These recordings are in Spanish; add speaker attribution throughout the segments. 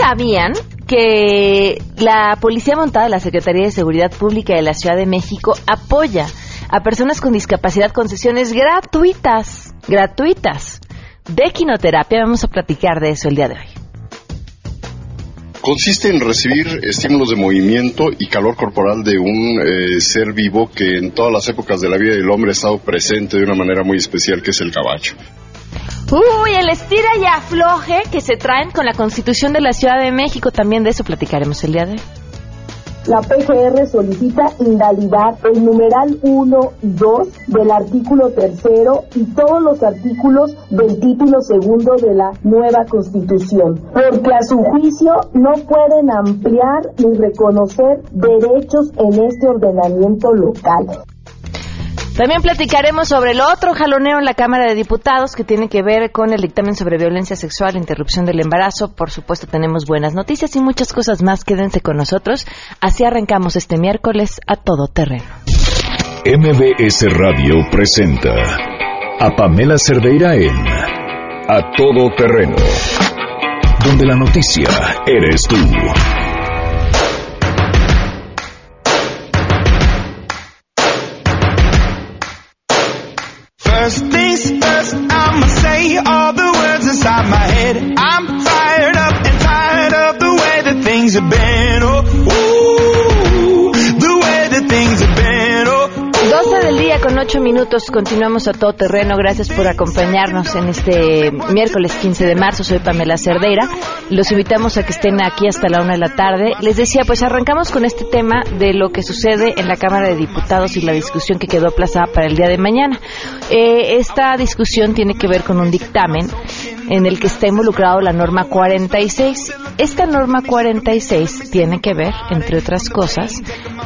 Speaker 1: sabían que la Policía Montada de la Secretaría de Seguridad Pública de la Ciudad de México apoya a personas con discapacidad con sesiones gratuitas, gratuitas de quinoterapia? Vamos a platicar de eso el día de hoy.
Speaker 2: Consiste en recibir estímulos de movimiento y calor corporal de un eh, ser vivo que en todas las épocas de la vida del hombre ha estado presente de una manera muy especial, que es el caballo.
Speaker 1: Uy, el estira y afloje que se traen con la Constitución de la Ciudad de México. También de eso platicaremos el día de hoy.
Speaker 3: La PGR solicita invalidar el numeral 1 y 2 del artículo tercero y todos los artículos del título segundo de la nueva Constitución, porque a su juicio no pueden ampliar ni reconocer derechos en este ordenamiento local.
Speaker 1: También platicaremos sobre el otro jaloneo en la Cámara de Diputados que tiene que ver con el dictamen sobre violencia sexual, interrupción del embarazo. Por supuesto, tenemos buenas noticias y muchas cosas más. Quédense con nosotros. Así arrancamos este miércoles a todo terreno.
Speaker 4: MBS Radio presenta a Pamela Cerdeira en A Todo Terreno, donde la noticia eres tú.
Speaker 1: 8 minutos. Continuamos a todo terreno. Gracias por acompañarnos en este miércoles 15 de marzo. Soy Pamela Cerdeira. Los invitamos a que estén aquí hasta la una de la tarde. Les decía, pues arrancamos con este tema de lo que sucede en la Cámara de Diputados y la discusión que quedó aplazada para el día de mañana. Eh, esta discusión tiene que ver con un dictamen en el que está involucrado la norma 46. Esta norma 46 tiene que ver, entre otras cosas,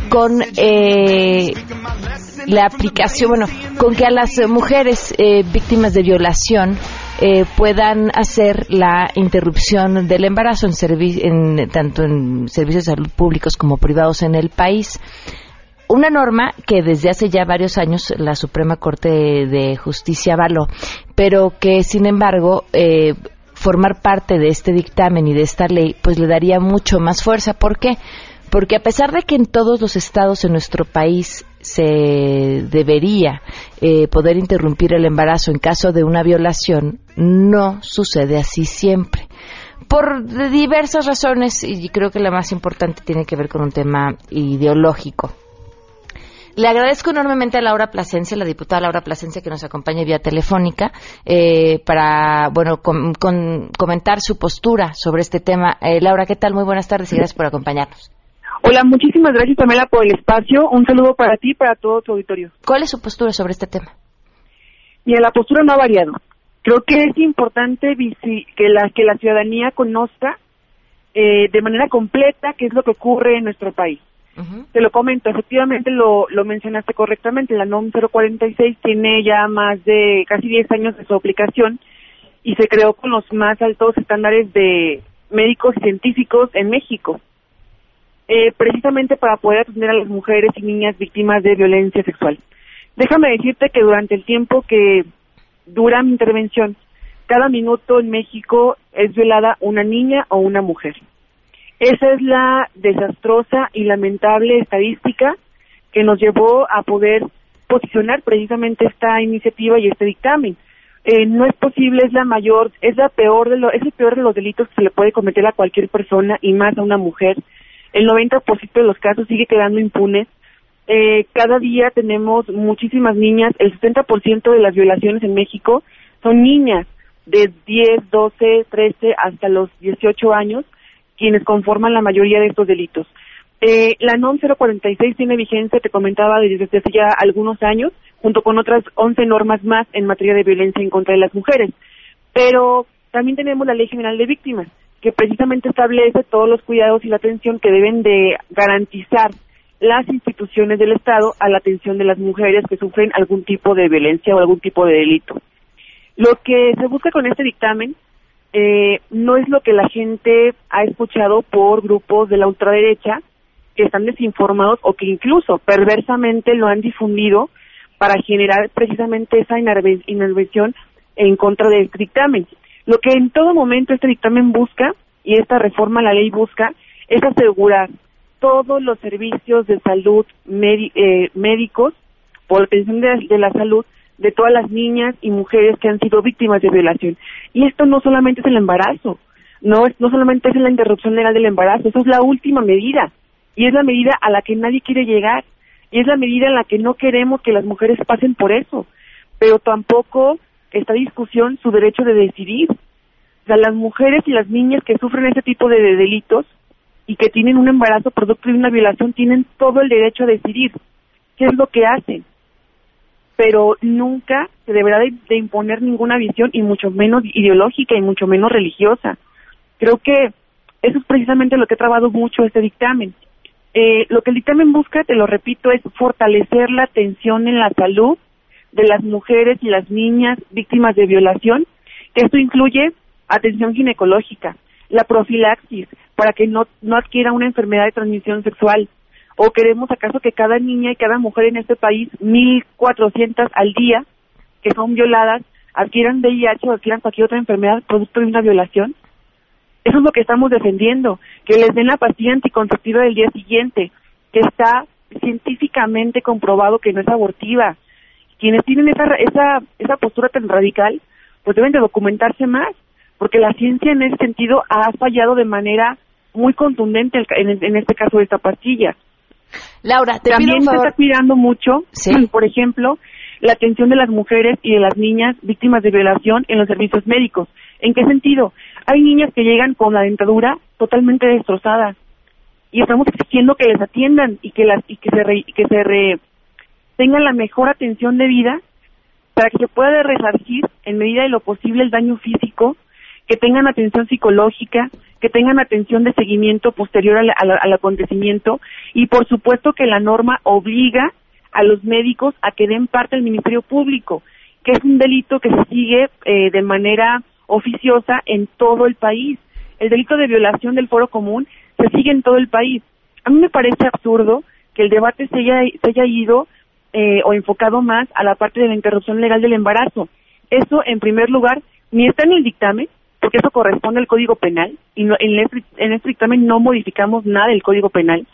Speaker 1: con eh, la aplicación, bueno, con que a las mujeres eh, víctimas de violación eh, puedan hacer la interrupción del embarazo en, servi- en tanto en servicios de salud públicos como privados en el país. Una norma que desde hace ya varios años la Suprema Corte de Justicia avaló, pero que sin embargo eh, formar parte de este dictamen y de esta ley pues le daría mucho más fuerza. ¿Por qué? Porque a pesar de que en todos los estados en nuestro país se debería eh, poder interrumpir el embarazo en caso de una violación, no sucede así siempre. Por diversas razones, y creo que la más importante tiene que ver con un tema ideológico. Le agradezco enormemente a Laura Plasencia, la diputada Laura Plasencia, que nos acompaña vía telefónica, eh, para, bueno, com- comentar su postura sobre este tema. Eh, Laura, ¿qué tal? Muy buenas tardes y gracias por acompañarnos.
Speaker 5: Hola, muchísimas gracias Pamela por el espacio. Un saludo para ti y para todo tu auditorio.
Speaker 1: ¿Cuál es su postura sobre este tema?
Speaker 5: Mira, la postura no ha variado. Creo que es importante que la que la ciudadanía conozca eh, de manera completa qué es lo que ocurre en nuestro país. Te lo comento, efectivamente lo, lo mencionaste correctamente, la NOM 046 tiene ya más de casi 10 años de su aplicación y se creó con los más altos estándares de médicos y científicos en México, eh, precisamente para poder atender a las mujeres y niñas víctimas de violencia sexual. Déjame decirte que durante el tiempo que dura mi intervención, cada minuto en México es violada una niña o una mujer. Esa es la desastrosa y lamentable estadística que nos llevó a poder posicionar precisamente esta iniciativa y este dictamen. Eh, no es posible, es la mayor, es la peor de lo, es el peor de los delitos que se le puede cometer a cualquier persona y más a una mujer. El 90% de los casos sigue quedando impunes. Eh, cada día tenemos muchísimas niñas, el 60% de las violaciones en México son niñas de 10, 12, 13 hasta los 18 años quienes conforman la mayoría de estos delitos. Eh, la NOM 046 tiene vigencia, te comentaba, desde hace ya algunos años, junto con otras 11 normas más en materia de violencia en contra de las mujeres. Pero también tenemos la Ley General de Víctimas, que precisamente establece todos los cuidados y la atención que deben de garantizar las instituciones del Estado a la atención de las mujeres que sufren algún tipo de violencia o algún tipo de delito. Lo que se busca con este dictamen eh, no es lo que la gente ha escuchado por grupos de la ultraderecha que están desinformados o que incluso perversamente lo han difundido para generar precisamente esa inerve- intervención en contra de este dictamen. Lo que en todo momento este dictamen busca y esta reforma a la ley busca es asegurar todos los servicios de salud eh, médicos por la atención de, la salud de todas las niñas y mujeres que han sido víctimas de violación. Y esto no solamente es el embarazo, no, no solamente es la interrupción legal del embarazo, eso es la última medida y es la medida a la que nadie quiere llegar y es la medida en la que no queremos que las mujeres pasen por eso, pero tampoco está discusión su derecho de decidir. O sea, las mujeres y las niñas que sufren ese tipo de, delitos y que tienen un embarazo producto de una violación tienen todo el derecho a decidir qué es lo que hacen. Pero nunca se deberá de, imponer ninguna visión y mucho menos ideológica y mucho menos religiosa. Creo que eso es precisamente lo que ha trabado mucho este dictamen. Eh, lo que el dictamen busca, te lo repito, es fortalecer la atención en la salud de las mujeres y las niñas víctimas de violación. Esto incluye atención ginecológica, la profilaxis, para que no, no adquiera una enfermedad de transmisión sexual. ¿O queremos acaso que cada niña y cada mujer en este país, 1.400 al día, que son violadas, adquieran VIH o adquieran cualquier otra enfermedad producto de una violación? Eso es lo que estamos defendiendo, que les den la pastilla anticonceptiva del día siguiente, que está científicamente comprobado que no es abortiva, quienes tienen esa, esa, esa postura tan radical, pues deben de documentarse más, porque la ciencia en ese sentido ha fallado de manera muy contundente en, este caso de esta pastilla.
Speaker 1: Laura, te
Speaker 5: también
Speaker 1: se
Speaker 5: está cuidando mucho, por ejemplo, la atención de las mujeres y de las niñas víctimas de violación en los servicios médicos. ¿En qué sentido? Hay niñas que llegan con la dentadura totalmente destrozada y estamos exigiendo que les atiendan y que las y que se que se re, tengan la mejor atención de vida para que pueda resarcir en medida de lo posible el daño físico, que tengan atención psicológica, que tengan atención de seguimiento posterior al, al, acontecimiento y por supuesto que la norma obliga a los médicos a que den parte al Ministerio Público, que es un delito que se sigue eh, de manera oficiosa en todo el país. El delito de violación del foro común se sigue en todo el país. A mí me parece absurdo que el debate se haya, se haya ido eh, o enfocado más a la parte de la interrupción legal del embarazo. Eso, en primer lugar, ni está en el dictamen, porque eso corresponde al Código Penal, y en, este, en este dictamen no modificamos nada del Código Penal.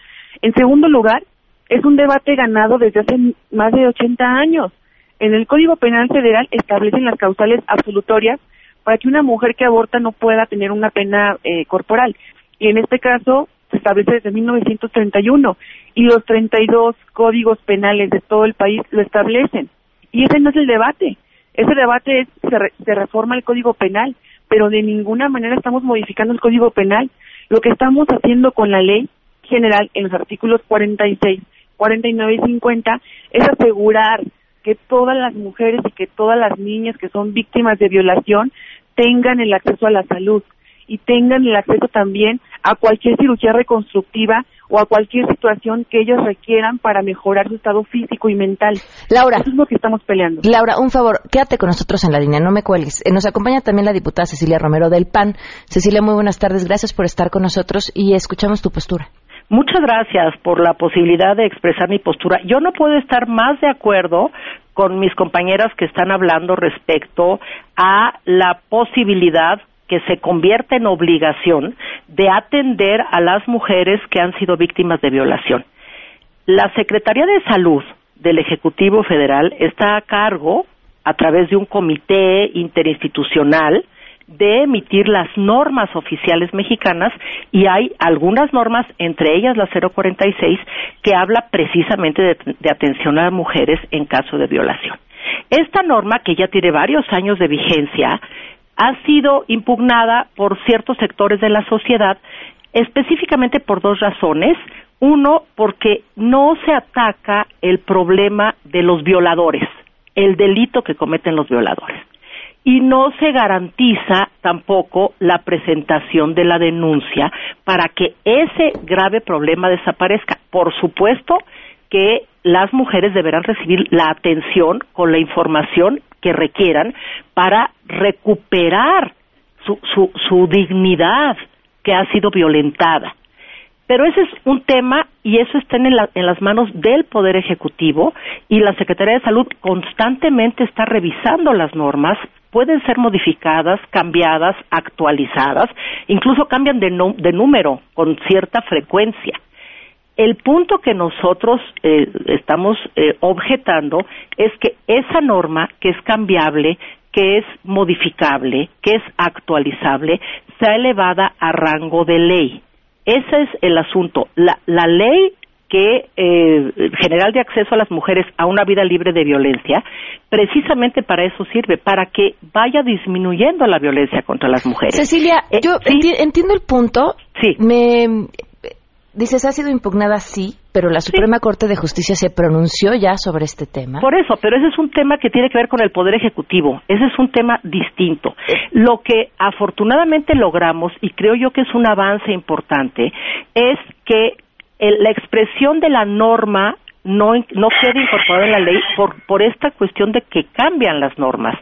Speaker 5: En segundo lugar, es un debate ganado desde hace más de 80 años. En el Código Penal Federal establecen las causales absolutorias para que una mujer que aborta no pueda tener una pena eh, corporal. Y en este caso, se establece desde 1931 y los 32 códigos penales de todo el país lo establecen. Y ese no es el debate. Ese debate es se, se reforma el Código Penal, pero de ninguna manera estamos modificando el Código Penal. Lo que estamos haciendo con la ley general en los artículos 46, 49 y 50 es asegurar que todas las mujeres y que todas las niñas que son víctimas de violación tengan el acceso a la salud y tengan el acceso también a cualquier cirugía reconstructiva o a cualquier situación que ellos requieran para mejorar su estado físico y mental.
Speaker 1: Laura.
Speaker 5: Eso es lo que estamos peleando.
Speaker 1: Laura, un favor, quédate con nosotros en la línea, no me cuelgues. Eh, nos acompaña también la diputada Cecilia Romero del PAN. Cecilia, muy buenas tardes, gracias por estar con nosotros y escuchamos tu postura.
Speaker 6: Muchas gracias por la posibilidad de expresar mi postura. Yo no puedo estar más de acuerdo con mis compañeras que están hablando respecto a la posibilidad que se convierte en obligación de atender a las mujeres que han sido víctimas de violación. La Secretaría de Salud del Ejecutivo Federal está a cargo, a través de un comité interinstitucional, de emitir las normas oficiales mexicanas y hay algunas normas, entre ellas la 046, que habla precisamente de, atención a mujeres en caso de violación. Esta norma, que ya tiene varios años de vigencia, ha sido impugnada por ciertos sectores de la sociedad, específicamente por dos razones. Uno, porque no se ataca el problema de los violadores, el delito que cometen los violadores. Y no se garantiza tampoco la presentación de la denuncia para que ese grave problema desaparezca. Por supuesto que las mujeres deberán recibir la atención con la información que requieran para recuperar su, su, su dignidad que ha sido violentada. Pero ese es un tema y eso está en, en, las manos del Poder Ejecutivo y la Secretaría de Salud constantemente está revisando las normas pueden ser modificadas, cambiadas, actualizadas, incluso cambian de, de número con cierta frecuencia. El punto que nosotros eh, estamos eh, objetando es que esa norma, que es cambiable, que es modificable, que es actualizable, sea elevada a rango de ley. Ese es el asunto. La, la ley que eh, general de acceso a las mujeres a una vida libre de violencia, precisamente para eso sirve, para que vaya disminuyendo la violencia contra las mujeres.
Speaker 1: Cecilia,
Speaker 6: Eh,
Speaker 1: yo entiendo el punto.
Speaker 6: Sí.
Speaker 1: Me dices ha sido impugnada sí, pero la Suprema Corte de Justicia se pronunció ya sobre este tema.
Speaker 6: Por eso, pero ese es un tema que tiene que ver con el Poder Ejecutivo. Ese es un tema distinto. Lo que afortunadamente logramos, y creo yo que es un avance importante, es que la expresión de la norma no, no queda incorporada en la ley por, por esta cuestión de que cambian las normas.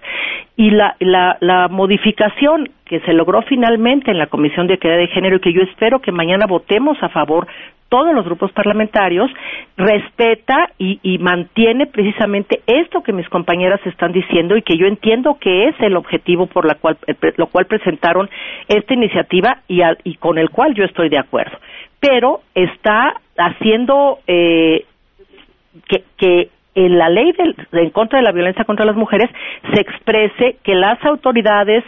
Speaker 6: Y la, la, la modificación que se logró finalmente en la Comisión de Equidad de Género y que yo espero que mañana votemos a favor todos los grupos parlamentarios, respeta y, y mantiene precisamente esto que mis compañeras están diciendo y que yo entiendo que es el objetivo por la cual, lo cual presentaron esta iniciativa y, al- y con el cual yo estoy de acuerdo. Pero está haciendo eh, que, que en la ley del- de, en contra de la violencia contra las mujeres se exprese que las autoridades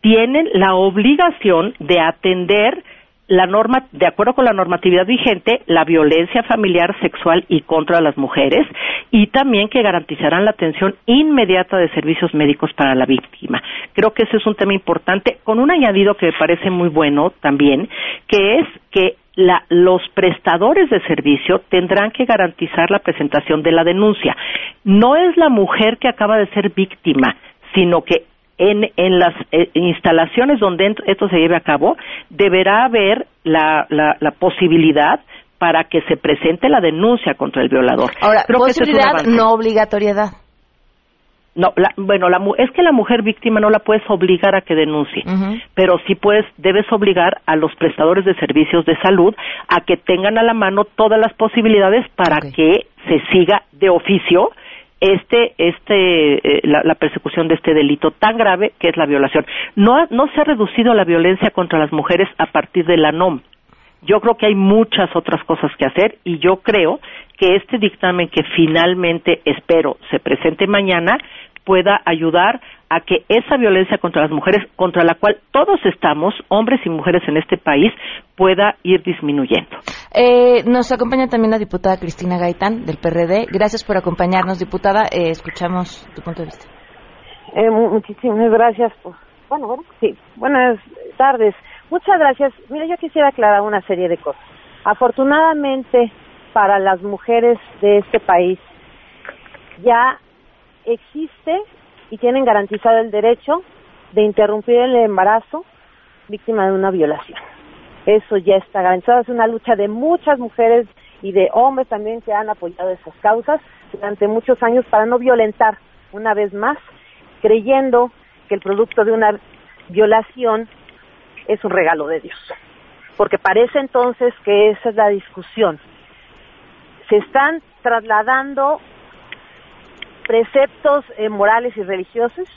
Speaker 6: tienen la obligación de atender la norma, de acuerdo con la normatividad vigente, la violencia familiar, sexual y contra las mujeres, y también que garantizarán la atención inmediata de servicios médicos para la víctima. Creo que ese es un tema importante, con un añadido que me parece muy bueno también, que es que la- los prestadores de servicio tendrán que garantizar la presentación de la denuncia. No es la mujer que acaba de ser víctima, sino que en, en las eh, instalaciones donde esto se lleve a cabo, deberá haber la, la, la posibilidad para que se presente la denuncia contra el violador.
Speaker 1: Ahora,
Speaker 6: Creo que ese es
Speaker 1: posibilidad, no obligatoriedad.
Speaker 6: No, la- bueno, la, es que la mujer víctima no la puedes obligar a que denuncie, pero sí puedes, debes obligar a los prestadores de servicios de salud a que tengan a la mano todas las posibilidades para que se siga de oficio este, este, eh, la, la persecución de este delito tan grave que es la violación. No, no se ha reducido la violencia contra las mujeres a partir de la NOM. Yo creo que hay muchas otras cosas que hacer y yo creo que este dictamen que finalmente espero se presente mañana pueda ayudar a que esa violencia contra las mujeres, contra la cual todos estamos, hombres y mujeres en este país, pueda ir disminuyendo.
Speaker 1: Eh, nos acompaña también la diputada Cristina Gaitán del PRD. Gracias por acompañarnos, diputada. Eh, escuchamos tu punto de vista.
Speaker 7: Eh, mu- muchísimas gracias. Por... Bueno, bueno, sí. Buenas tardes. Muchas gracias. Mira, yo quisiera aclarar una serie de cosas. Afortunadamente, para las mujeres de este país, ya existe y tienen garantizado el derecho de interrumpir el embarazo víctima de una violación. Eso ya está garantizado. Es una lucha de muchas mujeres y de hombres también que han apoyado esas causas durante muchos años para no violentar una vez más, creyendo que el producto de una violación es un regalo de Dios. Porque parece entonces que esa es la discusión. Se están trasladando preceptos eh, morales y religiosos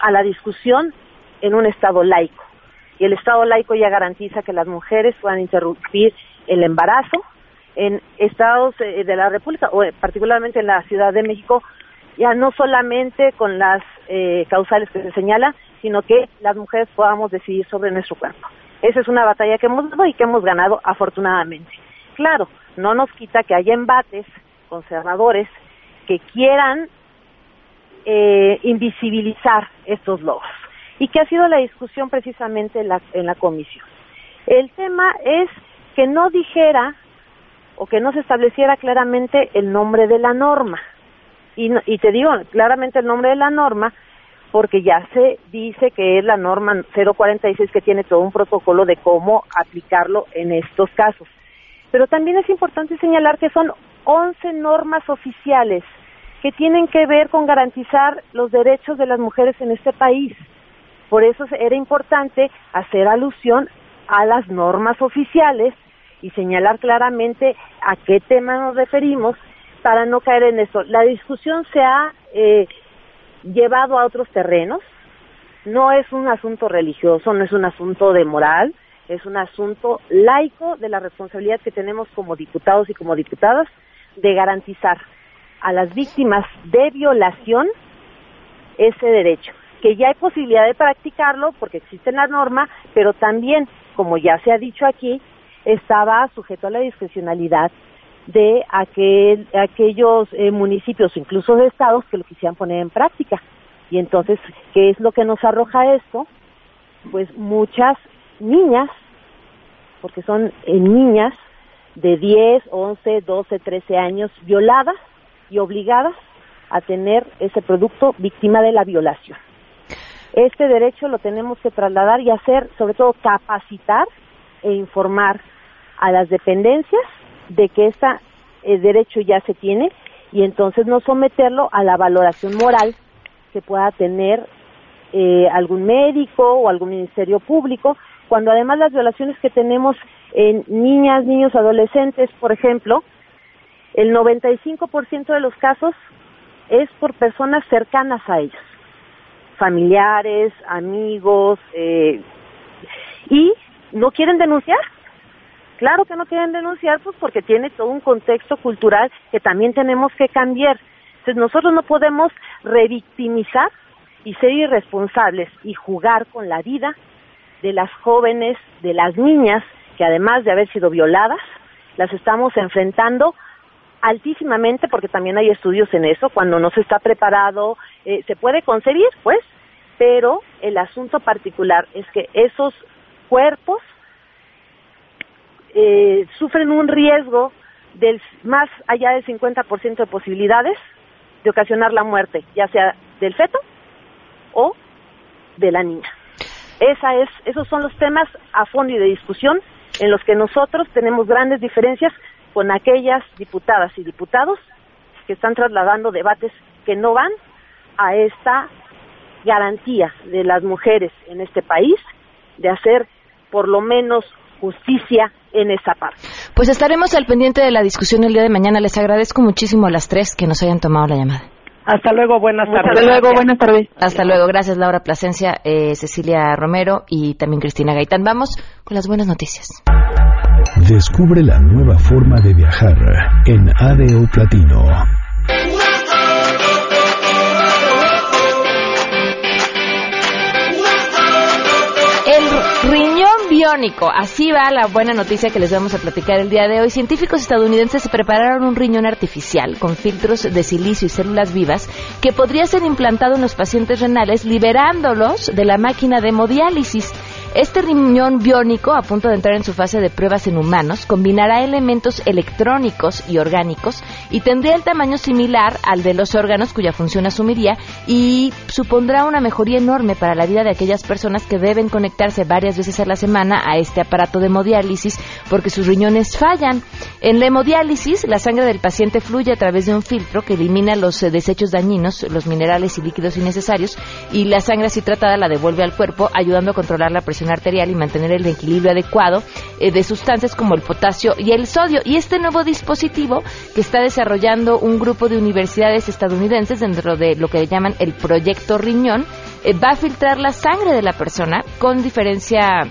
Speaker 7: a la discusión en un Estado laico. Y el Estado laico ya garantiza que las mujeres puedan interrumpir el embarazo en estados eh, de la República, o eh, particularmente en la Ciudad de México, ya no solamente con las eh, causales que se señalan, sino que las mujeres podamos decidir sobre nuestro cuerpo. Esa es una batalla que hemos dado y que hemos ganado afortunadamente. Claro, no nos quita que haya embates conservadores que quieran eh, invisibilizar estos logros y que ha sido la discusión precisamente en la, en la comisión. El tema es que no dijera o que no se estableciera claramente el nombre de la norma. Y, y te digo claramente el nombre de la norma porque ya se dice que es la norma 046 que tiene todo un protocolo de cómo aplicarlo en estos casos. Pero también es importante señalar que son 11 normas oficiales que tienen que ver con garantizar los derechos de las mujeres en este país. Por eso era importante hacer alusión a las normas oficiales y señalar claramente a qué tema nos referimos para no caer en eso. La discusión se ha eh, llevado a otros terrenos, No es un asunto religioso, no es un asunto de moral, es un asunto laico de la responsabilidad que tenemos como diputados y como diputadas de garantizar a las víctimas de violación ese derecho, que ya hay posibilidad de practicarlo porque existe la norma, pero también, como ya se ha dicho aquí, estaba sujeto a la discrecionalidad de aquel, aquellos eh, municipios, incluso de estados, que lo quisieran poner en práctica. Y entonces, ¿qué es lo que nos arroja esto? Pues muchas niñas, porque son eh, niñas de 10, 11, 12, 13 años violadas y obligadas a tener ese producto víctima de la violación. Este derecho lo tenemos que trasladar y hacer, sobre todo, capacitar e informar a las dependencias de que este derecho ya se tiene y entonces no someterlo a la valoración moral que pueda tener eh, algún médico o algún ministerio público, cuando además las violaciones que tenemos en niñas, niños, adolescentes, por ejemplo, el 95% de los casos es por personas cercanas a ellos, familiares, amigos, eh, y no quieren denunciar. Claro que no quieren denunciar, pues porque tiene todo un contexto cultural que también tenemos que cambiar. Entonces nosotros no podemos revictimizar y ser irresponsables y jugar con la vida de las jóvenes, de las niñas, que además de haber sido violadas, las estamos enfrentando altísimamente, porque también hay estudios en eso, cuando no se está preparado, eh, se puede concebir, pues, pero el asunto particular es que esos cuerpos eh, sufren un riesgo del más allá del 50% de posibilidades de ocasionar la muerte, ya sea del feto o de la niña. Esa es, esos son los temas a fondo y de discusión en los que nosotros tenemos grandes diferencias con aquellas diputadas y diputados que están trasladando debates que no van a esta garantía de las mujeres en este país de hacer por lo menos justicia en esa parte.
Speaker 1: Pues estaremos al pendiente de la discusión el día de mañana. Les agradezco muchísimo a las tres que nos hayan tomado la llamada.
Speaker 6: Hasta luego, buenas tardes.
Speaker 7: Hasta luego, buenas tardes.
Speaker 1: Hasta luego, gracias Laura Plasencia, eh, Cecilia Romero y también Cristina Gaitán. Vamos con las buenas noticias.
Speaker 4: Descubre la nueva forma de viajar en ADO Platino.
Speaker 1: Así va la buena noticia que les vamos a platicar el día de hoy. Científicos estadounidenses se prepararon un riñón artificial con filtros de silicio y células vivas que podría ser implantado en los pacientes renales liberándolos de la máquina de hemodiálisis. Este riñón biónico, a punto de entrar en su fase de pruebas en humanos, combinará elementos electrónicos y orgánicos y tendría el tamaño similar al de los órganos cuya función asumiría y supondrá una mejoría enorme para la vida de aquellas personas que deben conectarse varias veces a la semana a este aparato de hemodiálisis porque sus riñones fallan. En la hemodiálisis, la sangre del paciente fluye a través de un filtro que elimina los eh, desechos dañinos, los minerales y líquidos innecesarios y la sangre así tratada la devuelve al cuerpo ayudando a controlar la presión arterial y mantener el equilibrio adecuado eh, de sustancias como el potasio y el sodio. Y este nuevo dispositivo que está desarrollando un grupo de universidades estadounidenses dentro de lo que llaman el proyecto riñón, eh, va a filtrar la sangre de la persona con diferencia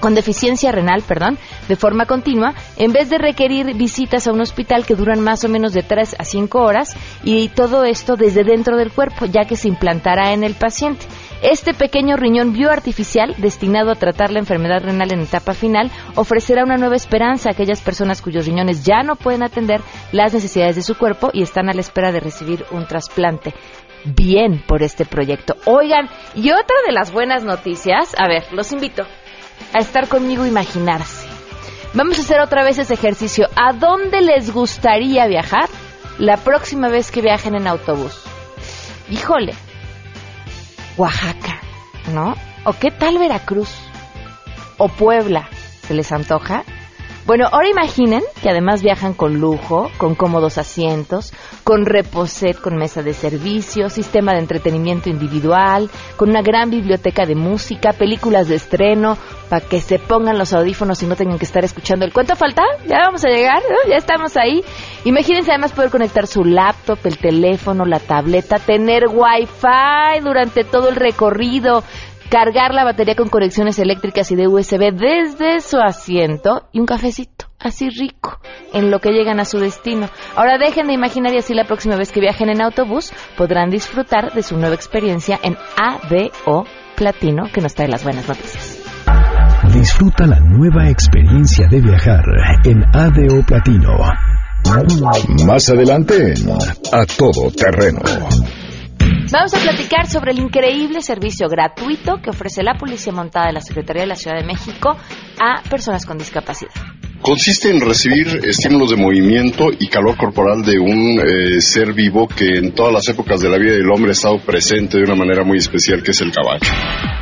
Speaker 1: con deficiencia renal, perdón, de forma continua, en vez de requerir visitas a un hospital que duran más o menos de 3 a 5 horas y todo esto desde dentro del cuerpo, ya que se implantará en el paciente. Este pequeño riñón bioartificial, destinado a tratar la enfermedad renal en etapa final, ofrecerá una nueva esperanza a aquellas personas cuyos riñones ya no pueden atender las necesidades de su cuerpo y están a la espera de recibir un trasplante. Bien por este proyecto. Oigan, y otra de las buenas noticias, a ver, los invito a estar conmigo e imaginarse. Vamos a hacer otra vez ese ejercicio. ¿A dónde les gustaría viajar la próxima vez que viajen en autobús? Híjole, Oaxaca, ¿no? ¿O qué tal Veracruz? ¿O Puebla? ¿Se les antoja? Bueno, ahora imaginen que además viajan con lujo, con cómodos asientos, con reposet, con mesa de servicio, sistema de entretenimiento individual, con una gran biblioteca de música, películas de estreno, para que se pongan los audífonos y no tengan que estar escuchando el cuento falta. Ya vamos a llegar, ya estamos ahí. Imagínense además poder conectar su laptop, el teléfono, la tableta, tener wifi durante todo el recorrido, cargar la batería con conexiones eléctricas y de USB desde su asiento y un cafecito así rico en lo que llegan a su destino. Ahora dejen de imaginar y así la próxima vez que viajen en autobús podrán disfrutar de su nueva experiencia en ADO Platino que nos trae las buenas noticias.
Speaker 4: Disfruta la nueva experiencia de viajar en ADO Platino.
Speaker 8: Más adelante, a todo terreno.
Speaker 1: Vamos a platicar sobre el increíble servicio gratuito que ofrece la Policía Montada de la Secretaría de la Ciudad de México a personas con discapacidad.
Speaker 2: Consiste en recibir estímulos de movimiento y calor corporal de un eh, ser vivo que en todas las épocas de la vida del hombre ha estado presente de una manera muy especial, que es el caballo.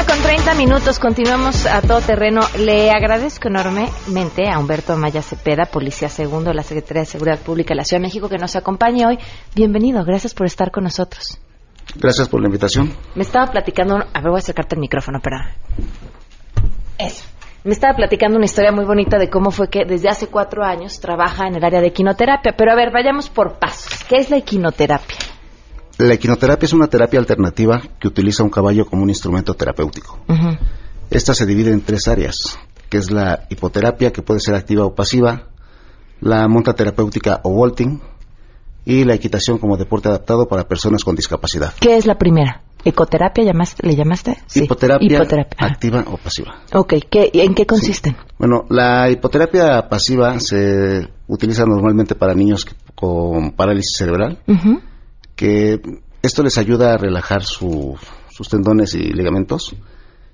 Speaker 1: 12 del día con 30 minutos, continuamos a todo terreno. Le agradezco enormemente a Humberto Maya Cepeda, Policía Segundo la Secretaría de Seguridad Pública de la Ciudad de México, que nos acompañe hoy. Bienvenido, gracias por estar con nosotros.
Speaker 9: Gracias por la invitación.
Speaker 1: Me estaba platicando, a ver, voy a acercarte el micrófono, para Eso. Me estaba platicando una historia muy bonita de cómo fue que desde hace cuatro años trabaja en el área de equinoterapia. Pero a ver, vayamos por pasos. ¿Qué es la equinoterapia?
Speaker 9: La equinoterapia es una terapia alternativa que utiliza un caballo como un instrumento terapéutico. Esta se divide en tres áreas, que es la hipoterapia, que puede ser activa o pasiva, la monta terapéutica o vaulting, y la equitación como deporte adaptado para personas con discapacidad.
Speaker 1: ¿Qué es la primera? ¿Ecoterapia llamaste, le llamaste? Sí.
Speaker 9: Hipoterapia,
Speaker 1: Hipoterapia.
Speaker 9: Activa o pasiva.
Speaker 1: Ok, ¿qué, ¿en qué consisten?
Speaker 9: Bueno, la hipoterapia pasiva se utiliza normalmente para niños con parálisis cerebral. Que esto les ayuda a relajar su- sus tendones y ligamentos.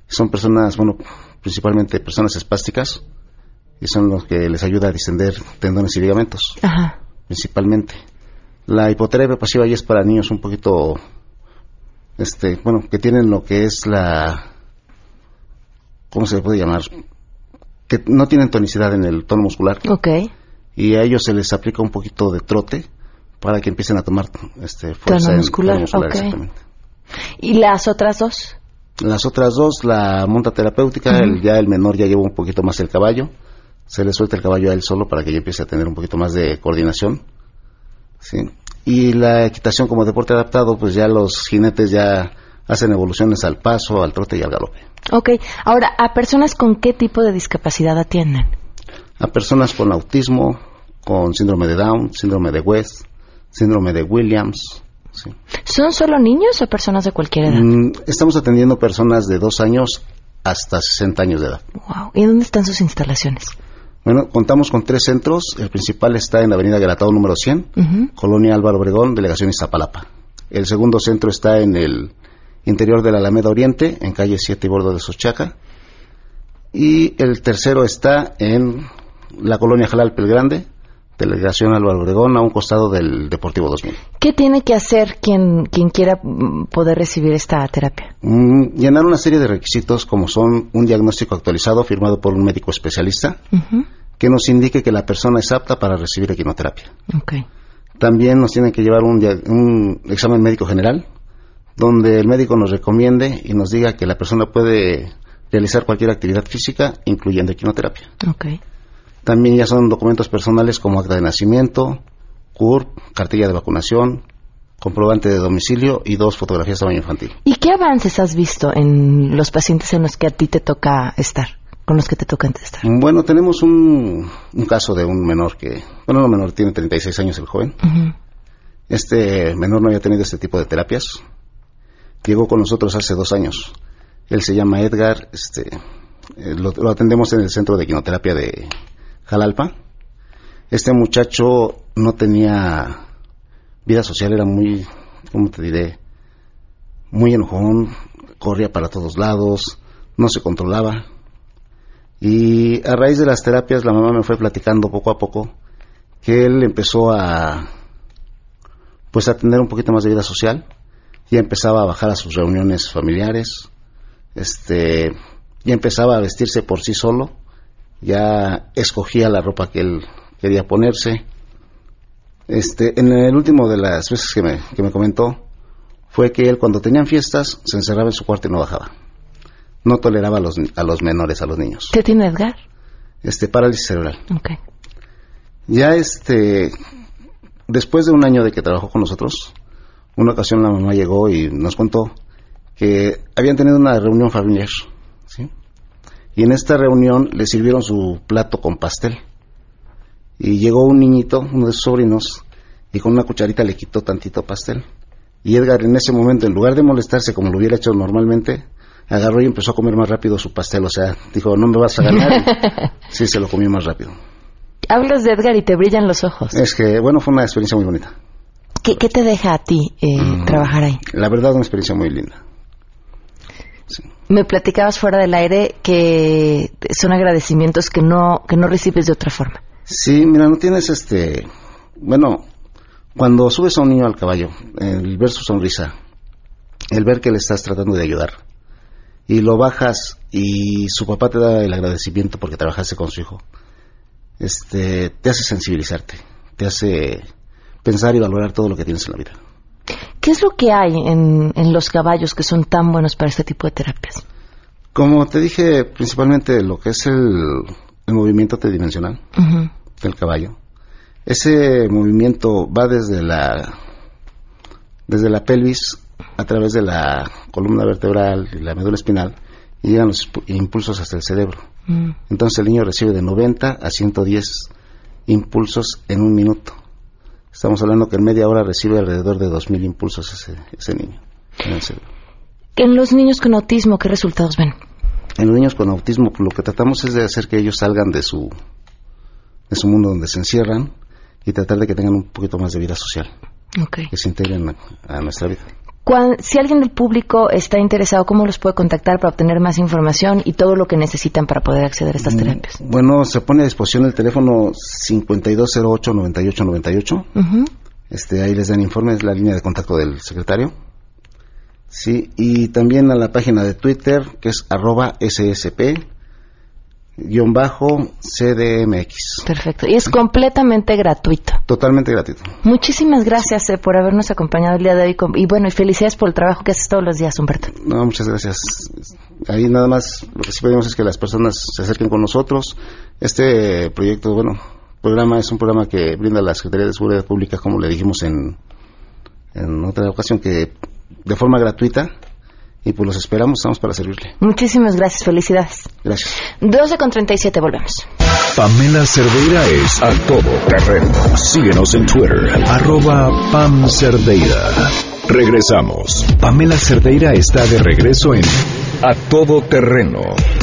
Speaker 9: Son personas, bueno, principalmente personas espásticas, y son los que les ayuda a distender tendones y ligamentos,
Speaker 1: Ajá.
Speaker 9: principalmente. La hipoterapia pasiva ya es para niños un poquito, este, bueno, que tienen lo que es la, ¿cómo se le puede llamar? Que no tienen tonicidad en el tono muscular
Speaker 1: Ok.
Speaker 9: y a ellos se les aplica un poquito de trote para que empiecen a tomar este, fuerza
Speaker 1: Tono
Speaker 9: en-
Speaker 1: muscular, ok.
Speaker 9: exactamente.
Speaker 1: ¿Y las otras dos?
Speaker 9: Las otras dos, la monta terapéutica, el- ya el menor ya lleva un poquito más el caballo, se le suelta el caballo a él solo para que ya empiece a tener un poquito más de coordinación. ¿sí? Y la equitación como deporte adaptado, pues ya los jinetes ya hacen evoluciones al paso, al trote y al galope.
Speaker 1: Ok. Ahora, ¿a personas con qué tipo de discapacidad atienden?
Speaker 9: A personas con autismo, con síndrome de Down, síndrome de West, síndrome de Williams. ¿sí?
Speaker 1: ¿Son solo niños o personas de cualquier edad?
Speaker 9: Mm, Estamos atendiendo personas de dos años hasta 60 años de edad.
Speaker 1: Wow. ¿Y dónde están sus instalaciones?
Speaker 9: Bueno, contamos con tres centros. El principal está en la Avenida Galatado número 100,
Speaker 1: Ujú.
Speaker 9: Colonia Álvaro Obregón, Delegación Iztapalapa. El segundo centro está en el interior de la Alameda Oriente, en calle 7 y bordo de Sochaca. Y el tercero está en la Colonia Jalalpe el Grande, Delegación Álvaro Obregón, a un costado del Deportivo 2000.
Speaker 1: ¿Qué tiene que hacer quien, quien quiera mm, poder recibir esta terapia?
Speaker 9: Mm, llenar una serie de requisitos como son un diagnóstico actualizado firmado por un médico especialista
Speaker 1: Ujú.
Speaker 9: que nos indique que la persona es apta para recibir equinoterapia.
Speaker 1: Ok.
Speaker 9: También nos tienen que llevar un, un examen médico general, donde el médico nos recomiende y nos diga que la persona puede realizar cualquier actividad física, incluyendo equinoterapia.
Speaker 1: Ok.
Speaker 9: También ya son documentos personales como acta de nacimiento, CURP, cartilla de vacunación, comprobante de domicilio y dos fotografías de tamaño infantil.
Speaker 1: ¿Y qué avances has visto en los pacientes en los que a ti te toca estar? Con los que te toca estar.
Speaker 9: Bueno, tenemos un, un caso de un menor que, bueno, no menor, tiene 36 años el joven. Este menor no había tenido este tipo de terapias. Llegó con nosotros hace dos años. Él se llama Edgar, este, eh, lo, lo atendemos en el centro de equinoterapia de Jalalpa. Este muchacho no tenía vida social, era muy, ¿cómo te diré? Muy enojón, corría para todos lados, no se controlaba. Y a raíz de las terapias la mamá me fue platicando poco a poco que él empezó a pues a tener un poquito más de vida social, ya empezaba a bajar a sus reuniones familiares, este ya empezaba a vestirse por sí solo, ya escogía la ropa que él quería ponerse. Este, en el último de las veces que me, que me comentó, fue que él cuando tenían fiestas se encerraba en su cuarto y no bajaba. No toleraba a los, a los menores, a los niños.
Speaker 1: ¿Qué tiene Edgar?
Speaker 9: Este, parálisis cerebral.
Speaker 1: Ok.
Speaker 9: Ya este, después de un año de que trabajó con nosotros, una ocasión la mamá llegó y nos contó que habían tenido una reunión familiar. Y en esta reunión le sirvieron su plato con pastel. Y llegó un niñito, uno de sus sobrinos, y con una cucharita le quitó tantito pastel. Y Edgar en ese momento, en lugar de molestarse como lo hubiera hecho normalmente, agarró y empezó a comer más rápido su pastel. O sea, dijo, no me vas a ganar. Y sí, se lo comió más rápido.
Speaker 1: Hablas de Edgar y te brillan los ojos.
Speaker 9: Es que, bueno, fue una experiencia muy bonita.
Speaker 1: ¿Qué, qué te deja a ti eh,
Speaker 9: Mm.
Speaker 1: trabajar ahí?
Speaker 9: La verdad, una experiencia muy linda.
Speaker 1: Me platicabas fuera del aire que son agradecimientos que no, que no recibes de otra forma.
Speaker 9: Sí, mira, no tienes este... Bueno, cuando subes a un niño al caballo, el ver su sonrisa, el ver que le estás tratando de ayudar, y lo bajas y su papá te da el agradecimiento porque trabajaste con su hijo, este, te hace sensibilizarte, te hace pensar y valorar todo lo que tienes en la vida.
Speaker 1: ¿Qué es lo que hay en, en los caballos que son tan buenos para este tipo de terapias?
Speaker 9: Como te dije, principalmente lo que es el, el movimiento tridimensional del caballo. Ese movimiento va desde la desde la pelvis a través de la columna vertebral y la médula espinal y llegan los impu- impulsos hasta el cerebro.
Speaker 1: Mm.
Speaker 9: Entonces el niño recibe de 90 a 110 impulsos en un minuto. Estamos hablando que en media hora recibe alrededor de 2.000 impulsos ese, ese niño en el cerebro.
Speaker 1: En los niños con autismo, ¿qué resultados ven?
Speaker 9: En los niños con autismo lo que tratamos es de hacer que ellos salgan de su de su mundo donde se encierran y tratar de que tengan un poquito más de vida social,
Speaker 1: Ok.
Speaker 9: que se integren a, a nuestra vida.
Speaker 1: Si alguien del público está interesado, ¿cómo los puede contactar para obtener más información y todo lo que necesitan para poder acceder a estas terapias?
Speaker 9: Bueno, se pone a disposición el teléfono 5208-9898.
Speaker 1: Ujú.
Speaker 9: Este, ahí les dan informes, la línea de contacto del secretario. Sí, y también a la página de Twitter, que es arroba ssp, guion bajo CDMX.
Speaker 1: Perfecto. Y es completamente gratuito.
Speaker 9: Totalmente gratuito.
Speaker 1: Muchísimas gracias eh, por habernos acompañado el día de hoy. con- Y bueno, y felicidades por el trabajo que haces todos los días, Humberto.
Speaker 9: No, muchas gracias. Ahí nada más lo que sí pedimos es que las personas se acerquen con nosotros. Este proyecto, bueno, programa es un programa que brinda la Secretaría de Seguridad Pública, como le dijimos en, en otra ocasión, que de forma gratuita. Y pues los esperamos, estamos para servirle.
Speaker 1: Muchísimas gracias. Felicidades.
Speaker 9: Gracias.
Speaker 1: 12 con 37, volvemos.
Speaker 8: Pamela Cerdeira es a todo terreno. Síguenos en Twitter, arroba Pam Cerdeira. Regresamos. Pamela Cerdeira está de regreso en A Todo Terreno.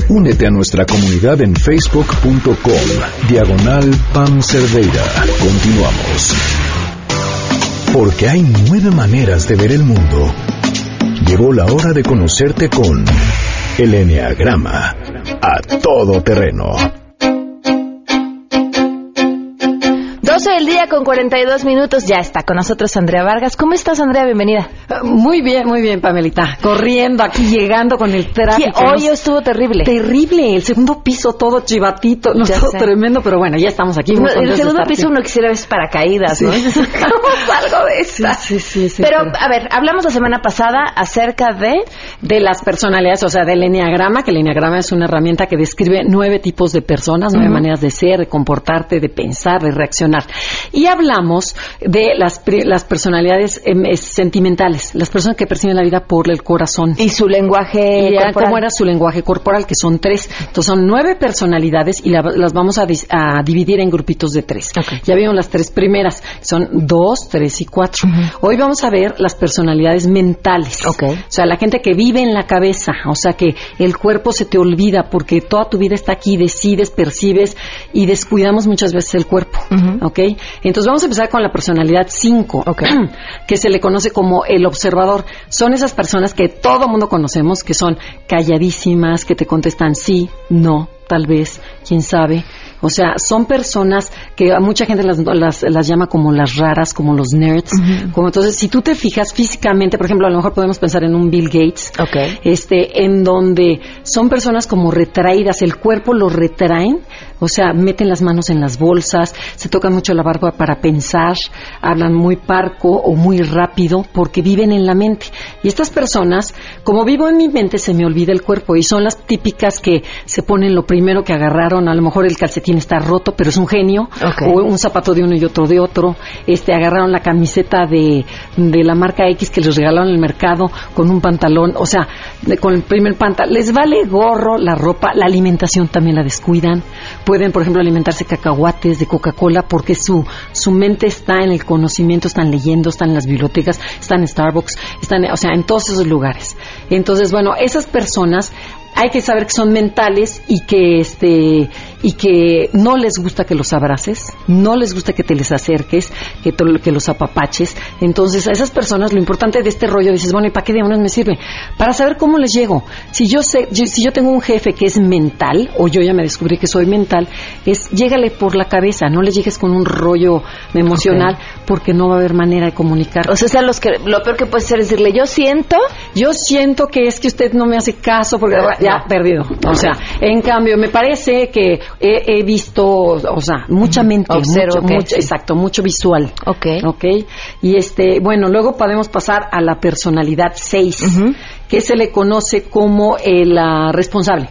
Speaker 8: Únete a nuestra comunidad en facebook.com, diagonal Pam Cerdeira. Continuamos. Porque hay nueve maneras de ver el mundo. Llegó la hora de conocerte con el Enneagrama. A todo terreno.
Speaker 1: 12 del día con 42 minutos. Ya está con nosotros Andrea Vargas. ¿Cómo estás, Andrea? Bienvenida.
Speaker 10: Muy bien, muy bien, Pamelita. Corriendo aquí, llegando con el tráfico.
Speaker 1: hoy estuvo terrible.
Speaker 10: Terrible, el segundo piso todo chivatito, no,
Speaker 1: Ya
Speaker 10: todo
Speaker 1: sé.
Speaker 10: tremendo, pero bueno, ya estamos aquí.
Speaker 1: No, el segundo piso uno quisiera ver paracaídas, ¿no?
Speaker 10: Sí.
Speaker 1: ¿Cómo salgo de esta?
Speaker 10: Sí, sí, sí,
Speaker 1: pero, a ver, hablamos la semana pasada acerca de...
Speaker 10: de las personalidades, o sea, del enneagrama, que el enneagrama es una herramienta que describe nueve tipos de personas, nueve
Speaker 1: Ujú.
Speaker 10: maneras de ser, de comportarte, de pensar, de reaccionar. Y hablamos de las, las personalidades es, sentimentales, las personas que perciben la vida por el corazón.
Speaker 1: Y su lenguaje
Speaker 10: Y
Speaker 1: corporal.
Speaker 10: cómo era su lenguaje corporal, que son tres. Entonces son nueve personalidades y la- las vamos a, dis- a dividir en grupitos de tres. Ya vieron las tres primeras, son dos, tres y cuatro. Hoy vamos a ver las personalidades mentales.
Speaker 1: Ok.
Speaker 10: O sea, la gente que vive en la cabeza, o sea, que el cuerpo se te olvida porque toda tu vida está aquí, decides, percibes y descuidamos muchas veces el cuerpo.
Speaker 1: Ujú.
Speaker 10: ¿Ok? Entonces vamos a empezar con la personalidad 5, que se le conoce como el observador. Son esas personas que todo mundo conocemos, que son calladísimas, que te contestan sí, no, tal vez, quién sabe. O sea, son personas que a mucha gente las, las, las llama como las raras, como los nerds. Como entonces, si tú te fijas físicamente, por ejemplo, a lo mejor podemos pensar en un Bill Gates, este, en donde son personas como retraídas, el cuerpo lo retraen, o sea, meten las manos en las bolsas, se tocan mucho la barba para pensar, hablan muy parco o muy rápido porque viven en la mente. Y estas personas, como vivo en mi mente, se me olvida el cuerpo y son las típicas que se ponen lo primero que agarraron, a lo mejor el calcetín está roto, pero es un genio, o un zapato de uno y otro de otro, este agarraron la camiseta de, de la marca X que les regalaron en el mercado con un pantalón, o sea, de- con el primer pantalón, les vale gorro la ropa, la alimentación también la descuidan, pueden por ejemplo alimentarse cacahuates de Coca-Cola porque su, su mente está en el conocimiento, están leyendo, están en las bibliotecas, están en Starbucks, están, o sea, en todos esos lugares. Entonces, bueno, esas personas hay que saber que son mentales y que este y que no les gusta que los abraces, no les gusta que te les acerques, que, to- que los apapaches. Entonces, a esas personas lo importante de este rollo dices, bueno, ¿y para qué demonios me sirve? Para saber cómo les llego. Si yo sé, yo- si yo tengo un jefe que es mental o yo ya me descubrí que soy mental, es llégale por la cabeza, no le llegues con un rollo emocional porque no va a haber manera de comunicar.
Speaker 1: O sea, sea, los que, lo peor que puede ser es decirle, yo siento,
Speaker 10: Yo siento que es que usted no me hace caso porque ya
Speaker 1: no.
Speaker 10: perdido. O sea, en cambio, me parece que he, he visto, o sea, mucha mente,
Speaker 1: Observo
Speaker 10: mucho,
Speaker 1: que
Speaker 10: mucho-
Speaker 1: sí.
Speaker 10: exacto, mucho visual.
Speaker 1: Ok.
Speaker 10: Ok. Y este, bueno, luego podemos pasar a la personalidad 6, que se le conoce como el ah, responsable.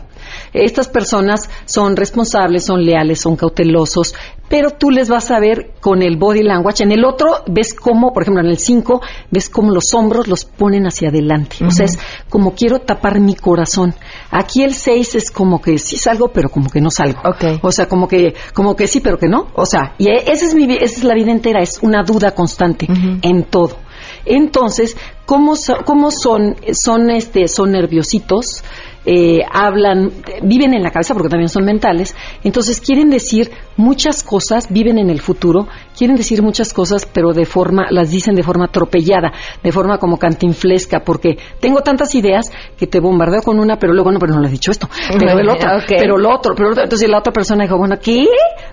Speaker 10: Estas personas son responsables, son leales, son cautelosos, pero tú les vas a ver con el body language. En el otro ves cómo, por ejemplo, en el 5, ves cómo los hombros los ponen hacia adelante. O sea, es como quiero tapar mi corazón. Aquí el 6 es como que sí salgo, pero como que no salgo. O sea, como que, como que sí, pero que no. O sea, y esa es, mi, esa es la vida entera, es una duda constante en todo. Entonces, ¿cómo, so- cómo son, son, este, son nerviositos? Eh, hablan, viven en la cabeza porque también son mentales, entonces quieren decir muchas cosas, viven en el futuro, quieren decir muchas cosas, pero de forma, las dicen de forma atropellada, de forma como cantinflesca, porque tengo tantas ideas que te bombardeo con una, pero luego no, pero no le he dicho esto, pero el otro, pero lo otro, pero lo otro. entonces la otra persona dijo, bueno, ¿qué?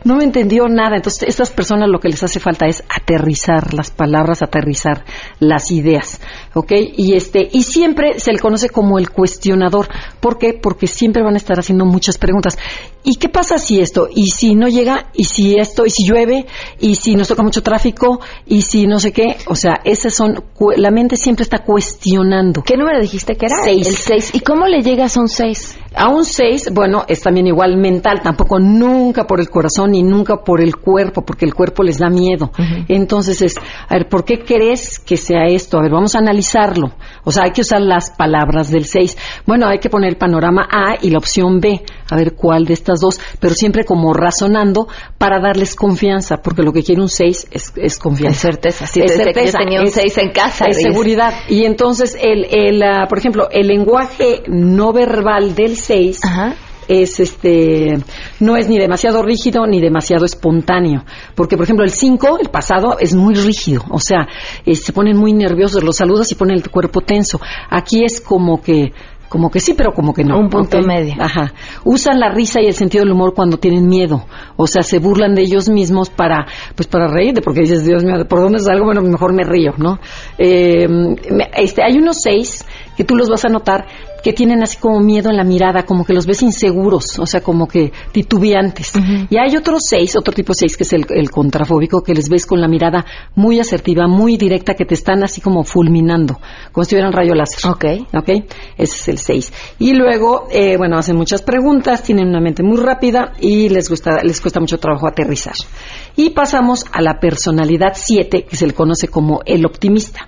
Speaker 10: No me entendió nada, entonces estas personas lo que les hace falta es aterrizar las palabras, aterrizar las ideas, ¿ok? Y este, y siempre se le conoce como el cuestionador, ¿por qué? Porque siempre van a estar haciendo muchas preguntas. ¿Y qué pasa si esto? ¿Y si no llega? ¿Y si esto? ¿Y si llueve? ¿Y si nos toca mucho tráfico? ¿Y si no sé qué? O sea, esas son, la mente siempre está cuestionando.
Speaker 1: ¿qué número dijiste que era?
Speaker 10: Seis.
Speaker 1: El 6. ¿Y cómo le llegas a un 6?
Speaker 10: A un 6, bueno, es también igual mental, tampoco nunca por el corazón ni nunca por el cuerpo, porque el cuerpo les da miedo. Entonces es, a ver, ¿por qué crees que sea esto? A ver, vamos a analizarlo. O sea, hay que usar las palabras del 6. Bueno, hay que poner el panorama A y la opción B, a ver cuál de estas dos, pero siempre como razonando para darles confianza, porque lo que quiere un 6 es, es confianza.
Speaker 1: Es certeza, sí,
Speaker 10: es
Speaker 1: te decía que yo
Speaker 10: certeza,
Speaker 1: tenía un
Speaker 10: es-
Speaker 1: seis en casa,
Speaker 10: Es seguridad. Y entonces, el, el, ah, por ejemplo, el lenguaje no verbal del 6 es este no es ni demasiado rígido ni demasiado espontáneo porque por ejemplo el 5 el pasado es muy rígido o sea eh, se ponen muy nerviosos los saludas y ponen el cuerpo tenso aquí es como que como que sí, pero como que no.
Speaker 1: Un punto medio.
Speaker 10: Ajá. Usan la risa y el sentido del humor cuando tienen miedo. O sea, se burlan de ellos mismos para, pues para reírte, porque dices, Dios mío, ¿por dónde salgo? Bueno, mejor me río, ¿no? Eh, este, hay unos seis que tú los vas a notar que tienen así como miedo en la mirada, como que los ves inseguros, o sea, como que titubeantes. Y hay otros seis, otro tipo seis, que es el, el contrafóbico, que les ves con la mirada muy asertiva, muy directa, que te están así como fulminando, como si tuvieran rayo láser.
Speaker 1: Ok.
Speaker 10: ¿ok? Ese es el 6. Y luego, eh, bueno, hacen muchas preguntas, tienen una mente muy rápida y les gusta, les cuesta mucho trabajo aterrizar. Y pasamos a la personalidad 7, que se le conoce como el optimista.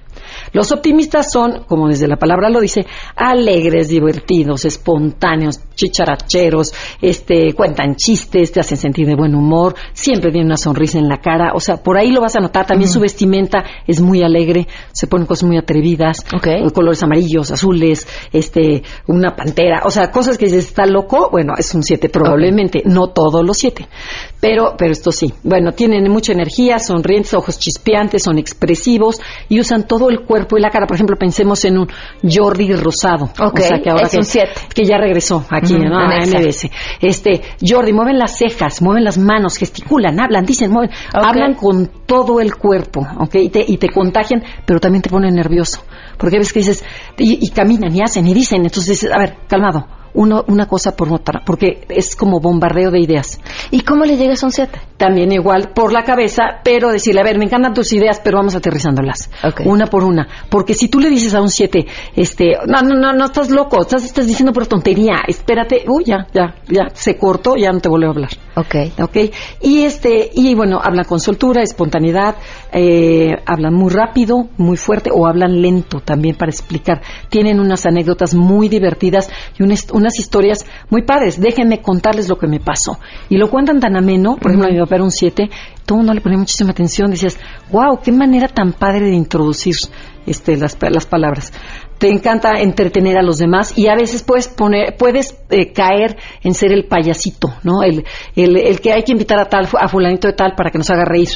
Speaker 10: Los optimistas son, como desde la palabra lo dice, alegres, divertidos, espontáneos, chicharacheros, este, cuentan chistes, te hacen sentir de buen humor, siempre tienen una sonrisa en la cara, o sea, por ahí lo vas a notar. También su vestimenta es muy alegre, se ponen cosas muy atrevidas, colores amarillos, azules, este, una pantera, o sea, cosas que dices, está loco, bueno, es un 7 probablemente, no todos los 7, pero, pero esto sí. Bueno, tienen mucha energía, sonrientes, ojos chispeantes, son expresivos y usan todo el cuerpo y la cara. Por ejemplo, pensemos en un Jordi Rosado, o sea, que ahora
Speaker 1: es un 7.
Speaker 10: que ya regresó aquí ¿no? a MBS. Este, Jordi, mueven las cejas, mueven las manos, gesticulan, hablan, dicen, mueven, hablan con todo el cuerpo, ¿ok? Y te, y te contagian, pero también te ponen nervioso. Porque ves que dices, y, y caminan y hacen y dicen, entonces dices, a ver, calmado, uno, una cosa por otra, porque es como bombardeo de ideas.
Speaker 1: ¿Y cómo le llegas a un 7?
Speaker 10: También igual por la cabeza, pero decirle, a ver, me encantan tus ideas, pero vamos aterrizándolas. Una por una. Porque si tú le dices a un 7, este, no, no, no, no estás loco, estás, estás diciendo por tontería, espérate, uy, ya, ya, ya, se cortó, ya no te vuelvo a hablar.
Speaker 1: Ok.
Speaker 10: Ok. Y este, y bueno, hablan con soltura, espontaneidad, eh, hablan muy rápido, muy fuerte, o hablan lento también para explicar. Tienen unas anécdotas muy divertidas y un, unas historias muy padres. Déjenme contarles lo que me pasó. Y lo cuentan tan ameno, por ejemplo, a mi papá era un 7, todo el mundo le ponía muchísima atención. Decías, wow, qué manera tan padre de introducir este, las, las palabras te encanta entretener a los demás y a veces puedes poner, puedes eh, caer en ser el payasito, ¿no? El, el, el, que hay que invitar a tal, a fulanito de tal para que nos haga reír.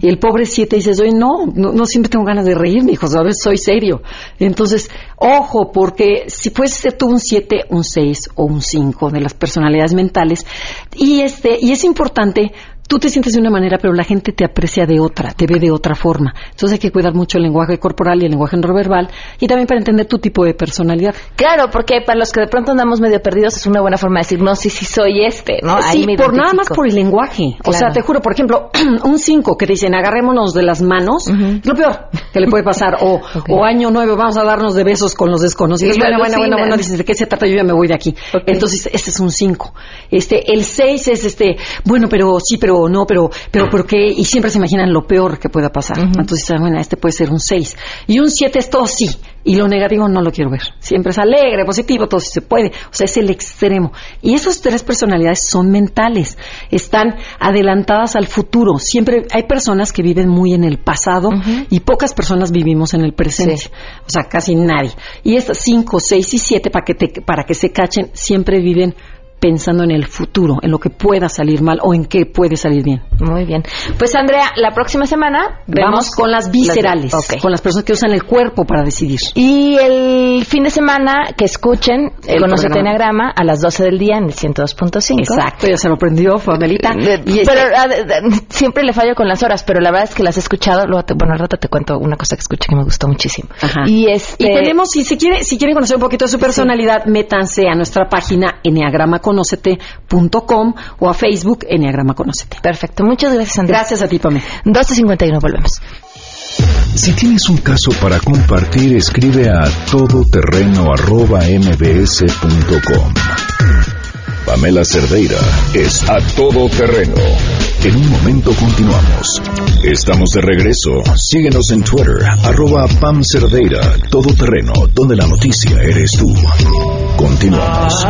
Speaker 10: Y el pobre siete dices, oye, no, no, no, siempre tengo ganas de reír, mi hijo, ¿sabes? Soy serio. Entonces, ojo, porque si puedes ser tú un siete, un seis o un cinco de las personalidades mentales, y este, y es importante tú te sientes de una manera, pero la gente te aprecia de otra, te ve de otra forma. Entonces hay que cuidar mucho el lenguaje corporal y el lenguaje no verbal y también para entender tu tipo de personalidad.
Speaker 1: Claro, porque para los que de pronto andamos medio perdidos es una buena forma de decir, no, sí, sí soy este, ¿no?
Speaker 10: Sí, por nada más por el lenguaje. O sea, te juro, por ejemplo, un 5 que dicen, agarrémonos de las manos, es lo peor que le puede pasar. O, o año 9, vamos a darnos de besos con los desconocidos. bueno, bueno, bueno, bueno, dices, ¿de qué se trata? Yo ya me voy de aquí. Entonces, ese es un 5. Este, el 6 es este, bueno, pero sí, pero no, pero, pero ¿por qué? Y siempre se imaginan lo peor que pueda pasar. Entonces, ah, bueno, este puede ser un 6. Y un 7 es todo sí. Y lo negativo no lo quiero ver. Siempre es alegre, positivo, todo si se puede. O sea, es el extremo. Y esas tres personalidades son mentales. Están adelantadas al futuro. Siempre hay personas que viven muy en el pasado y pocas personas vivimos en el presente. O sea, casi nadie. Y estas 5, 6 y 7, para que, te, para que se cachen, siempre viven pensando en el futuro, en lo que pueda salir mal o en qué puede salir bien.
Speaker 1: Muy bien. Pues Andrea, la próxima semana
Speaker 10: vamos con las viscerales, con las personas que usan el cuerpo para decidir.
Speaker 1: Y el fin de semana que escuchen el Conoce Tenagrama a las 12 del día en el 102.5.
Speaker 10: Exacto, ya se lo aprendió, Famelita.
Speaker 1: Este pero ah, siempre le fallo con las horas, pero la verdad es que las he escuchado. Luego bueno, al rato te cuento una cosa que escuché que me gustó muchísimo.
Speaker 10: Y, este... y tenemos, si, se quiere, si quieren conocer un poquito de su personalidad, métanse a nuestra página Enneagrama conócete.com o a Facebook Enneagrama Conócete.
Speaker 1: Perfecto. Muchas gracias, Andrea.
Speaker 10: Gracias a ti, Pame.
Speaker 1: 12.51, volvemos.
Speaker 4: Si tienes un caso para compartir, escribe a todoterreno.mbs.com. Pamela Cerdeira es a todo terreno. En un momento continuamos. Estamos de regreso. Síguenos en Twitter, arroba Pam Cerdeira, todo terreno, donde la noticia eres tú. Continuamos.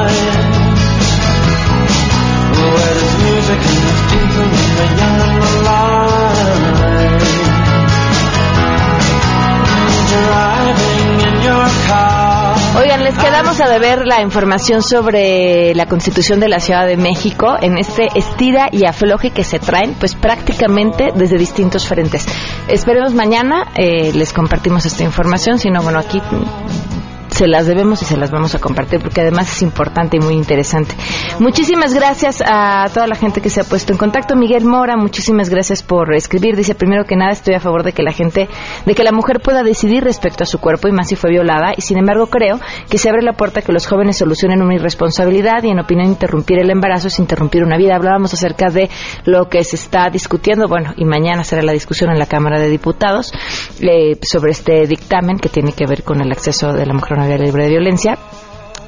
Speaker 1: Oigan, les quedamos a deber la información sobre la constitución de la Ciudad de México en este estira y afloje que se traen, pues prácticamente desde distintos frentes. Esperemos mañana, eh, les compartimos esta información, si no, bueno, aquí se las debemos y se las vamos a compartir porque además es importante y muy interesante. Muchísimas gracias a toda la gente que se ha puesto en contacto. Miguel Mora, muchísimas gracias por escribir. Dice, primero que nada, estoy a favor de que la gente, de que la mujer pueda decidir respecto a su cuerpo y más si fue violada. Y sin embargo, creo que se abre la puerta a que los jóvenes solucionen una irresponsabilidad y en opinión interrumpir el embarazo es interrumpir una vida. Hablábamos acerca de lo que se está discutiendo, bueno, y mañana será la discusión en la Cámara de Diputados eh, sobre este dictamen que tiene que ver con el acceso de la mujer a una vida libre de violencia.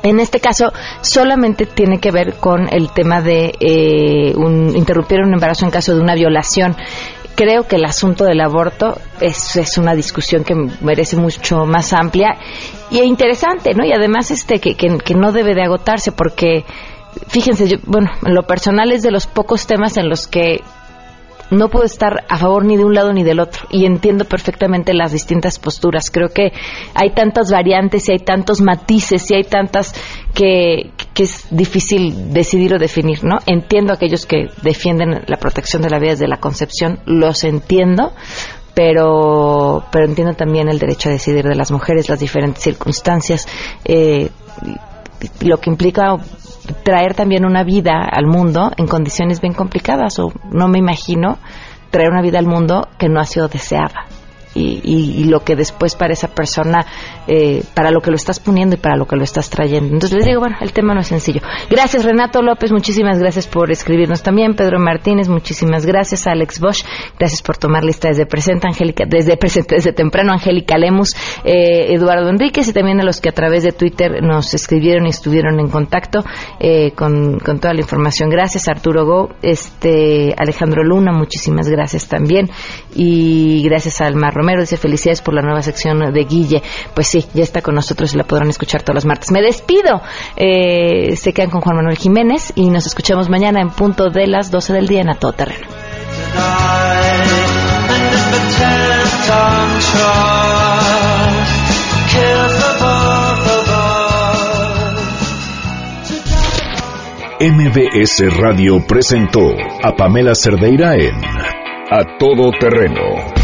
Speaker 1: En este caso, solamente tiene que ver con el tema de eh, un, interrumpir un embarazo en caso de una violación creo que el asunto del aborto es, es una discusión que merece mucho más amplia y e interesante, ¿no? Y además este que, que, no debe de agotarse porque fíjense, yo, bueno, en lo personal es de los pocos temas en los que no puedo estar a favor ni de un lado ni del otro y entiendo perfectamente las distintas posturas. Creo que hay tantas variantes y hay tantos matices y hay tantas que, es difícil decidir o definir, ¿no? Entiendo a aquellos que defienden la protección de la vida desde la concepción, los entiendo, pero, pero entiendo también el derecho a decidir de las mujeres, las diferentes circunstancias, eh, lo que implica traer también una vida al mundo en condiciones bien complicadas o no me imagino traer una vida al mundo que no ha sido deseada y, lo que después para esa persona, eh, para lo que lo estás poniendo y para lo que lo estás trayendo. Entonces les digo, bueno, el tema no es sencillo. Gracias Renato López, muchísimas gracias por escribirnos también. Pedro Martínez, muchísimas gracias. Alex Bosch, gracias por tomar lista desde presente, Angélica, desde presente, desde temprano, Angélica Lemus, eh, Eduardo Enríquez y también a los que a través de Twitter nos escribieron y estuvieron en contacto eh, con, con, toda la información. Gracias Arturo Go, este Alejandro Luna, muchísimas gracias también y gracias Mar Romero dice felicidades por la nueva sección de Guille. Pues sí, ya está con nosotros y la podrán escuchar todos los martes. Me despido. Eh, se quedan con Juan Manuel Jiménez y nos escuchamos mañana en punto de las 12 del día en A Todo Terreno.
Speaker 4: MBS Radio presentó a Pamela Cerdeira en A Todo Terreno